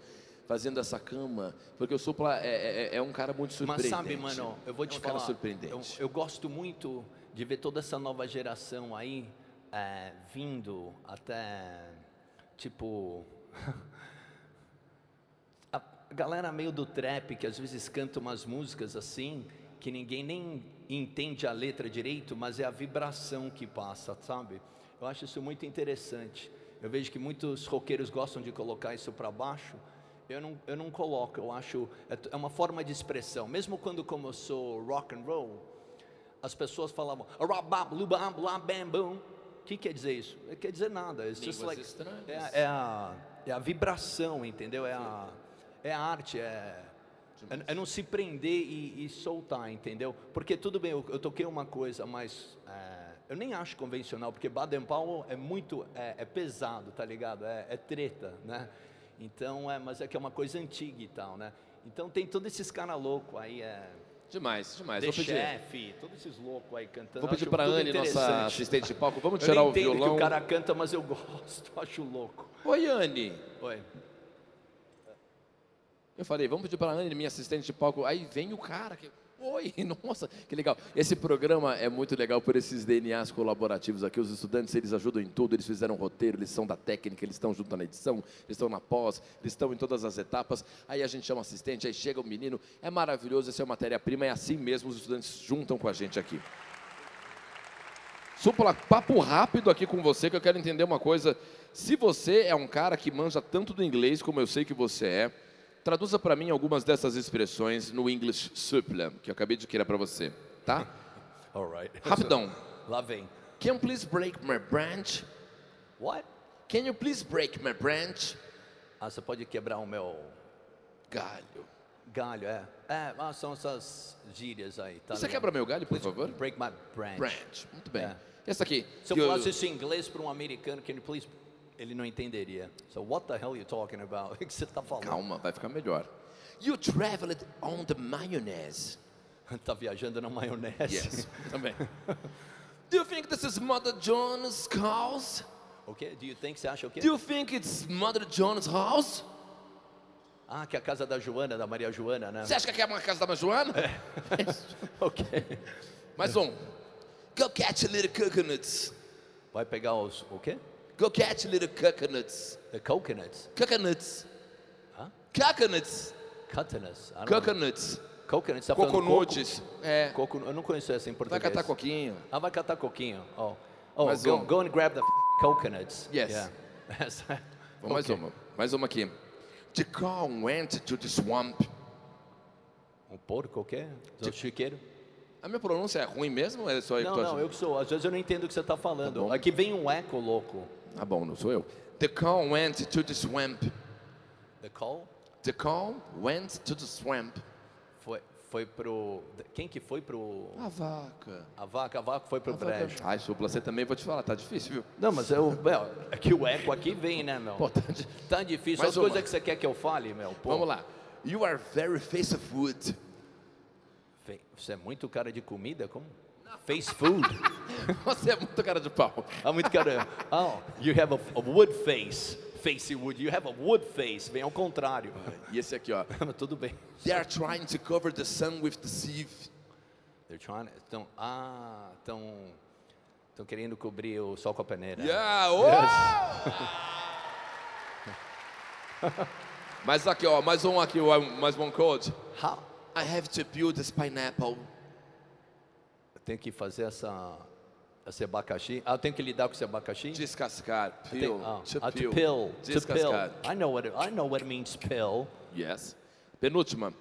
fazendo essa cama. Porque o Supla é, é- é um cara muito Mas surpreendente. sabe, mano, eu vou te é um cara falar. surpreendente. Eu, eu gosto muito de ver toda essa nova geração aí é, vindo até tipo a galera meio do trap que às vezes canta umas músicas assim que ninguém nem entende a letra direito, mas é a vibração que passa, sabe? Eu acho isso muito interessante. Eu vejo que muitos roqueiros gostam de colocar isso para baixo. Eu não, eu não coloco, eu acho é é uma forma de expressão. Mesmo quando começou rock and roll, as pessoas falavam. O que quer dizer isso? Não quer dizer nada. It's like- é, é a, é a vibração, entendeu? É a, é a arte, é, é, é não se prender e, e soltar, entendeu? Porque tudo bem, eu, eu toquei uma coisa, mas é, eu nem acho convencional, porque Baden Powell é muito, é, é pesado, tá ligado? É, é treta, né? Então, é, mas é que é uma coisa antiga e tal, né? Então tem todos esses caras loucos aí, é... Demais, demais. The Vou pedir, Chef, todos esses loucos aí cantando. vou eu pedir para tudo Anne, nossa assistente de palco. Vamos Eu tirar o entendo violão. que o cara canta, mas eu gosto, acho louco. Oi, Anne. Oi. Eu falei, vamos pedir para a Anne, minha assistente de palco. Aí vem o cara. Que... Oi, nossa, que legal. Esse programa é muito legal por esses DNAs colaborativos aqui. Os estudantes, eles ajudam em tudo, eles fizeram roteiro, eles são da técnica, eles estão junto na edição, eles estão na pós, eles estão em todas as etapas. Aí a gente chama assistente, aí chega o menino. É maravilhoso, essa é matéria-prima, é assim mesmo, os estudantes juntam com a gente aqui. Supla, papo rápido aqui com você, que eu quero entender uma coisa. Se você é um cara que manja tanto do inglês como eu sei que você é, traduza para mim algumas dessas expressões no English Supla, que eu acabei de criar para você, tá? All right. Rapidão. Lá vem. Can you please break my branch? What? Can you please break my branch? Ah, você pode quebrar o meu Galho. galho, é. É, ah, são essas gírias aí, tá Você quebra meu galho, por favor? Break my branch. Branch. Muito bem. É. Essa aqui. Se eu falasse isso em inglês para um americano, can you please... Ele não entenderia. So, what the hell are you talking about? O que você tá falando? Calma, vai ficar melhor. You traveled on the mayonnaise. tá viajando na maionese. Yes, também. Do you think this is Mother John's house? O quê? Do you think, você acha o quê? Do you think it's Mother John's house? Ah, que é a casa da Joana, da Maria Joana, né? Você acha que é uma casa da Mãe Joana? ok. Mais um. Go catch little coconuts. Vai pegar os... O quê? Go catch little coconuts. The coconuts. Coconuts. Hã? Coconuts. Coconuts. Coconuts. Coconuts. Tá falando coco? Coconuts. É. Coco, eu não conheço essa em Vai português. catar coquinho. Ah, vai catar coquinho. Oh, oh Mais go, um. go and grab the coconuts. Yes. Yeah. Vamos mais Ok. uma. Mais uma aqui. The cow went to the swamp. Um porco o quê? Do chiqueiro? A minha pronúncia é ruim mesmo ou é só eu Não, não, achando? eu que sou. Às vezes eu não entendo o que você está Tá falando. bom. Aqui vem um eco louco. Ah, bom, não sou eu. The cow went to the swamp. The call The cow went to the swamp. foi, foi pro... Quem que foi pro... A vaca. A vaca, a vaca foi pro A vaca. brejo. Ai, supla, você também vou te falar, tá difícil, viu? Não, mas eu, meu, é que o eco aqui vem, né, meu? Pô, tá di- Tá difícil. Mais As uma. coisas que você quer que eu fale, meu. Pô, Vamos lá. You are very face of food. Fe- Você é muito cara de comida? Como? Face food. Você é muito cara de pau. Ah, muito cara. Oh, you have a, a wood face. Face wood. You have a wood face. Vem ao contrário. E esse aqui, ó. Tudo bem. They are trying to cover the sun with the sieve. They're trying. Então, ah, estão, estão querendo cobrir o sol com a peneira. Yeah! Oh! Mas aqui, ó, mais um aqui, mais um code. How? I have to peel this pineapple. Tenho que fazer essa, esse abacaxi. Ah, eu tenho que lidar com esse abacaxi. Descascar, peel, ah, to ah, to peel. pill. To. Descascar. I know what it, I know what it means pill. Yes. Penúltima.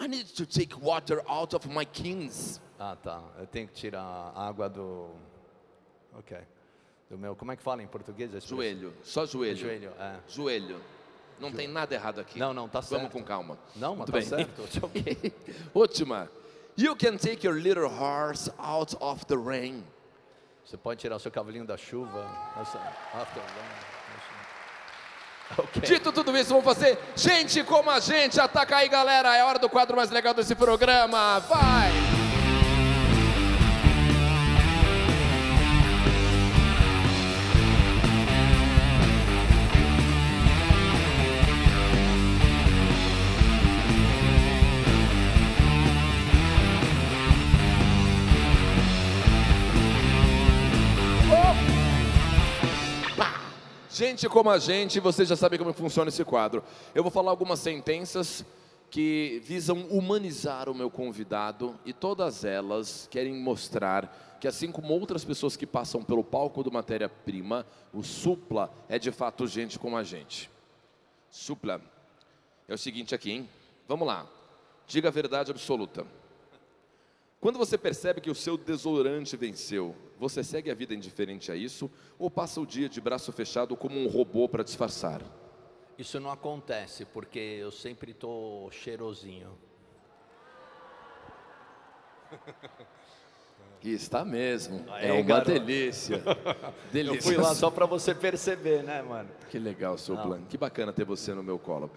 I need to take water out of my kings. Ah, tá. Eu tenho que tirar água do. Ok. Do meu. Como é que fala em português? Joelho, só joelho. Joelho, é. Joelho. Não tem nada errado aqui. Não, não, tá Vamos certo. com calma. Não, mas Muito tá bem. certo. Última. You can take your little horse out of the rain. Você pode tirar o seu cavalinho da chuva. Essa, after Ok. Dito tudo isso, vamos fazer gente como a gente. Ataca aí, galera. É hora do quadro mais legal desse programa. Vai! Gente como a gente, você já sabe como funciona esse quadro. Eu vou falar algumas sentenças que visam humanizar o meu convidado e todas elas querem mostrar que assim como outras pessoas que passam pelo palco do matéria-prima, o supla é de fato gente como a gente. Supla. É o seguinte aqui, hein? Vamos lá. Diga a verdade absoluta. Quando você percebe que o seu desodorante venceu, você segue a vida indiferente a isso ou passa o dia de braço fechado como um robô para disfarçar? Isso não acontece porque eu sempre tô cheirosinho. E está mesmo. Aê, é uma garoto. delícia. delícia. Eu fui lá só para você perceber, né, mano? Que legal, seu plano. Que bacana ter você no meu colo.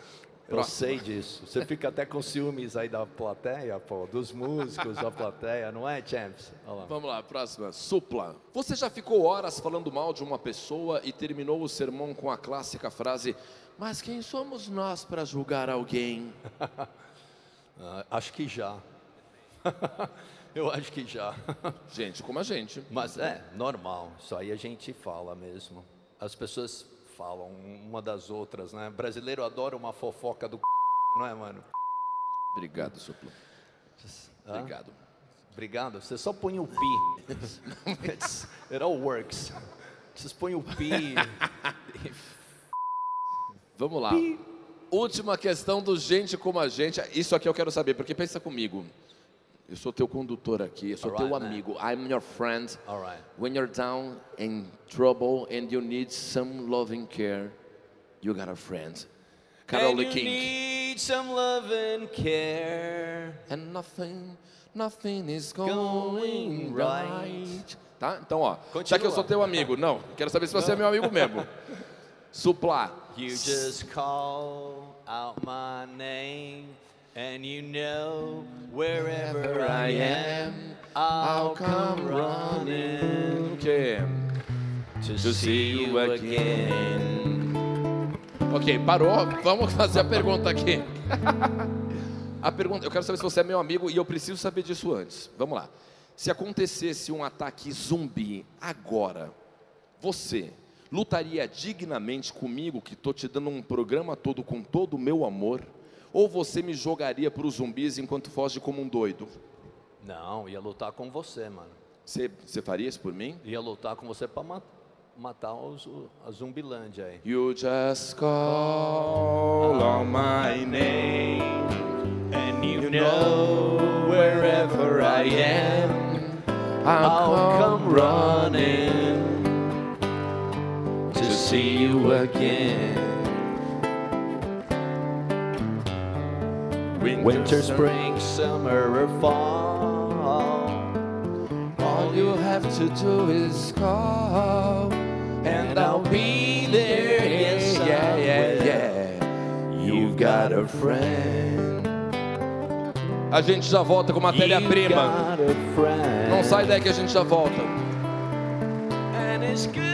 Eu sei disso. Você fica até com ciúmes aí da plateia, pô, dos músicos da plateia, não é, Champs? Lá. Vamos lá, próxima. Supla. Você já ficou horas falando mal de uma pessoa e terminou o sermão com a clássica frase: Mas quem somos nós para julgar alguém? Ah, acho que já. Eu acho que já. Gente como a gente. Mas é normal, isso aí a gente fala mesmo. As pessoas falam uma das outras, né? Brasileiro adora uma fofoca do c... não é, mano? Obrigado, Supla. Hã? Obrigado. Obrigado. Você só põe o pi. It's- It all works. Vocês põem o pi. Vamos lá. Última questão do gente como a gente. Isso aqui eu quero saber, porque pensa comigo. Eu sou teu condutor aqui, eu sou Alright, teu man. amigo. I'm your friend. All right. When you're down in trouble and you need some loving care, you got a friend. Carol And you King. need some love and care. And nothing, nothing is going, Going right. right. Tá? Então, ó, já Continua. que eu sou teu amigo, não, quero saber se você é meu amigo mesmo. Supla. You just call out my name, and you know wherever I am, I'll come running to To see you again. Ok, parou. Vamos fazer a pergunta aqui. A pergunta, eu quero saber se você é meu amigo e eu preciso saber disso antes. Vamos lá. Se acontecesse um ataque zumbi agora, você lutaria dignamente comigo, que estou te dando um programa todo com todo o meu amor? Ou você me jogaria para os zumbis enquanto foge como um doido? Não, ia lutar com você, mano. Você, faria isso por mim? Ia lutar com você para ma matar os, a Zumbilândia aí. You just call on my name And you know wherever I am, I'll come running to see you again. Winter, spring, summer, or fall. All you have to do is call And I'll be there, yes, yeah, yeah, yeah. You've got a friend. A gente já volta com matéria-prima. Não sai daí que a gente já volta. And it's good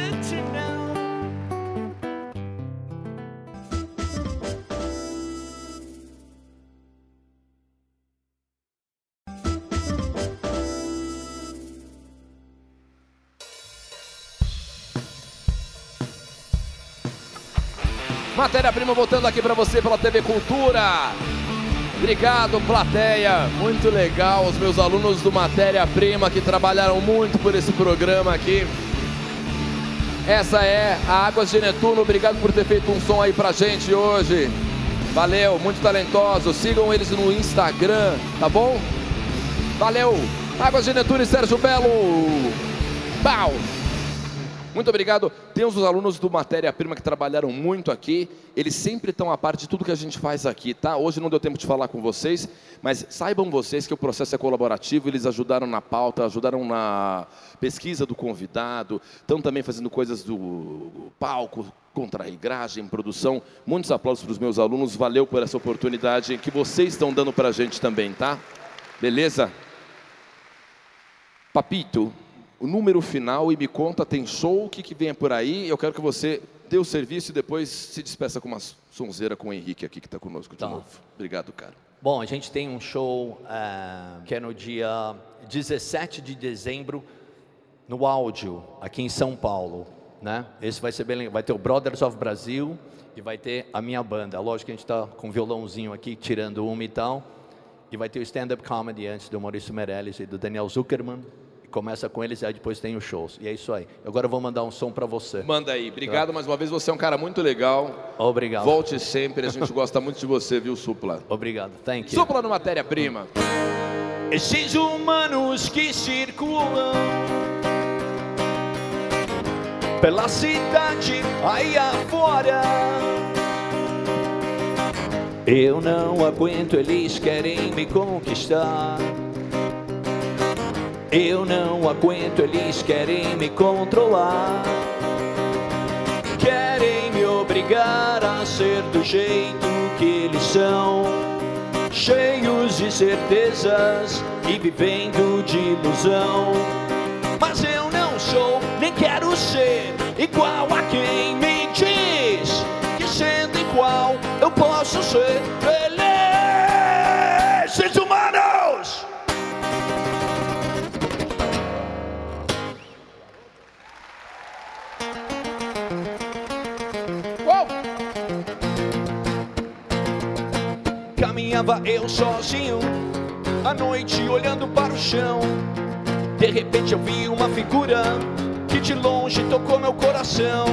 Matéria-prima voltando aqui para você pela TV Cultura. Obrigado, plateia. Muito legal. Os meus alunos do Matéria-prima que trabalharam muito por esse programa aqui. Essa é a Águas de Netuno. Obrigado por ter feito um som aí pra gente hoje. Valeu, muito talentoso. Sigam eles no Instagram, tá bom? Valeu. Águas de Netuno e Sérgio Belo. Pau. Muito obrigado. Tem os alunos do Matéria-Prima que trabalharam muito aqui. Eles sempre estão a par de tudo que a gente faz aqui, tá? Hoje não deu tempo de falar com vocês, mas saibam vocês que o processo é colaborativo. Eles ajudaram na pauta, ajudaram na pesquisa do convidado. Estão também fazendo coisas do palco, contra igragem, produção. Muitos aplausos para os meus alunos. Valeu por essa oportunidade que vocês estão dando para a gente também, tá? Beleza? Papito, o número final e me conta, tem show, o que, que vem por aí? Eu quero que você dê o serviço e depois se despeça com uma sonzeira com o Henrique aqui que está conosco de Tá. novo. Obrigado, cara. Bom, a gente tem um show eh, que é no dia 17 de dezembro no áudio, aqui em São Paulo. Né? Esse vai ser bem. Vai ter o Brothers of Brasil e vai ter a minha banda. Lógico que a gente está com um violãozinho aqui, tirando uma e tal. E vai ter o stand-up comedy antes do Maurício Meirelles e do Daniel Zuckerman. Começa com eles e aí depois tem os shows. E é isso aí. Agora eu vou mandar um som para você. Manda aí. Obrigado mais uma vez. Você é um cara muito legal. Obrigado. Volte sempre. A gente gosta muito de você, viu, Supla? Obrigado. Thank you. Supla no Matéria-Prima. Esses humanos que circulam pela cidade aí afora. Eu não aguento, eles querem me conquistar. Eu não aguento, eles querem me controlar. Querem me obrigar a ser do jeito que eles são cheios de certezas e vivendo de ilusão. Mas eu não sou, nem quero ser igual a quem me diz que sendo igual eu posso ser feliz. Seres humanos! Caminhava eu sozinho, à noite olhando para o chão. De repente eu vi uma figura que de longe tocou meu coração.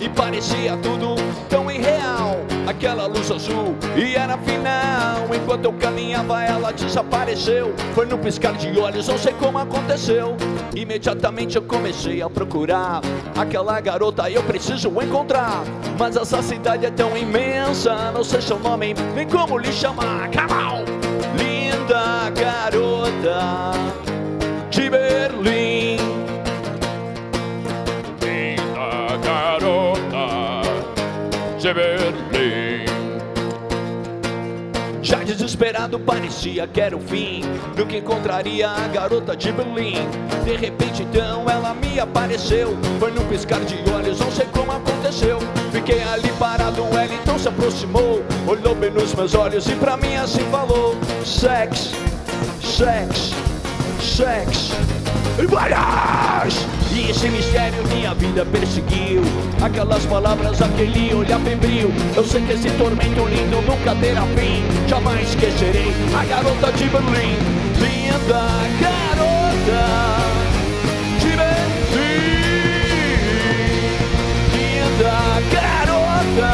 E parecia tudo tão irreal, aquela luz azul, e era final. Enquanto eu caminhava, ela desapareceu. Foi no piscar de olhos, não sei como aconteceu. Imediatamente eu comecei a procurar aquela garota, eu preciso encontrar. Mas essa cidade é tão imensa, não sei seu nome, nem como lhe chamar. On! Linda garota de Berlim. Já desesperado parecia que era o fim do que encontraria a garota de Berlim. De repente então ela me apareceu, foi num piscar de olhos, não sei como aconteceu. Fiquei ali parado, ela então se aproximou, olhou bem nos meus olhos e pra mim assim falou: Sex, sex, sex. várias. Esse mistério minha vida perseguiu. Aquelas palavras, aquele olhar febril. Eu sei que esse tormento lindo nunca terá fim. Jamais esquecerei a garota de Berlim. Linda garota de Berlim. Linda garota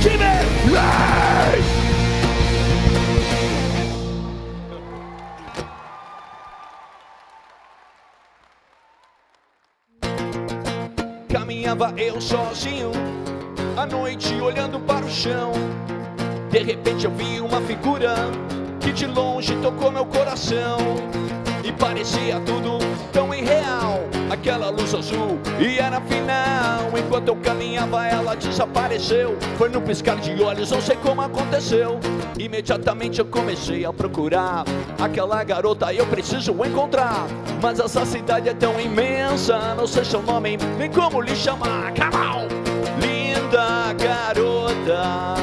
de Berlim. Caminhava eu sozinho, à noite olhando para o chão. De repente eu vi uma figura que de longe tocou meu coração. E parecia tudo tão irreal. Aquela luz azul e era final. Enquanto eu caminhava, ela desapareceu. Foi no piscar de olhos, não sei como aconteceu. Imediatamente eu comecei a procurar aquela garota. Eu preciso encontrar. Mas essa cidade é tão imensa. Não sei seu nome, nem como lhe chamar. On! Linda garota